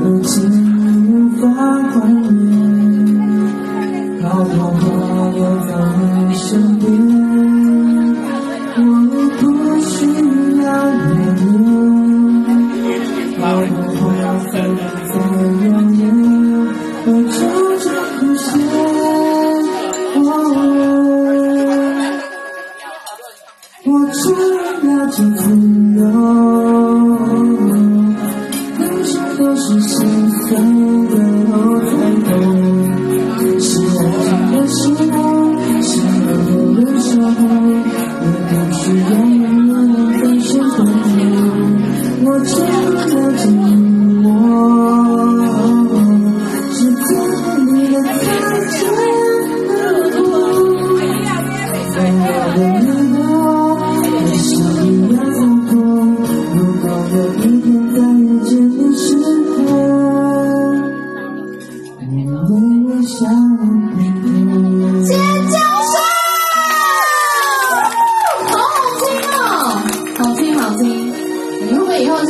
如今无法还原，好多话留在你身边，我已不需要留恋。好多话在在流年，和久久不见。我只了自由。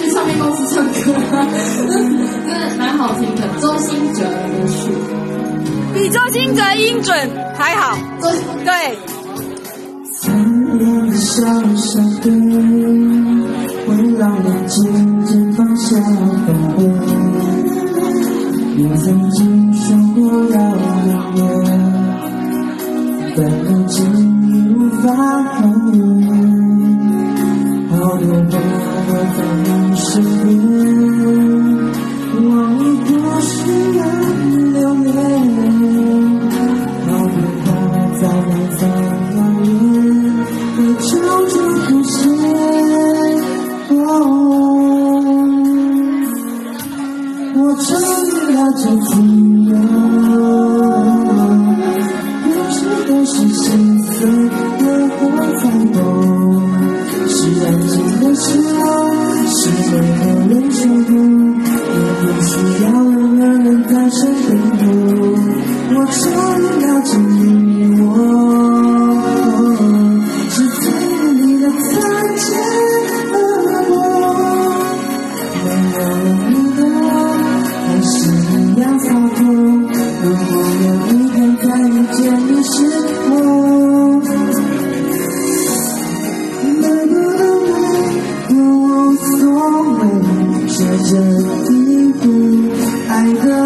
去唱片公司唱歌？真的蛮好听的，周兴哲的曲，比周兴哲音准还好。对。残忍的笑声，会让人渐渐放下防备。你曾经说过要永远。但如今已无法还原，好多梦我在你身边，我已不需要留恋。好多话在你在遥远，会久久不见。我终于了解自由。人在身边。我终于了解你我，是对你的再见而过，没有了你的我，还是一样洒脱。如果有一天再遇见你时候，能不能都无所谓，是，这一步，爱的往事，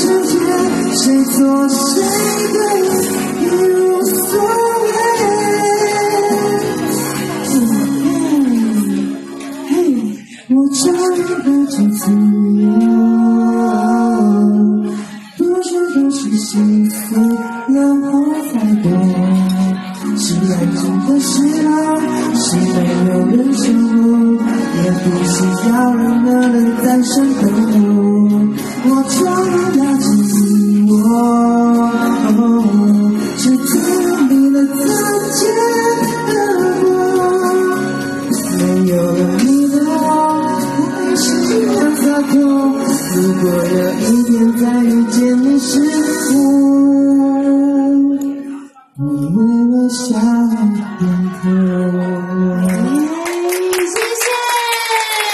我们之间谁错谁对已无所谓。嘿，我终于了解自由，多少都是心碎了后才懂。是爱情的时候，是没有人守候，也不需要任何人在身边。我我有一天再遇见你时，我。你为我笑片刻。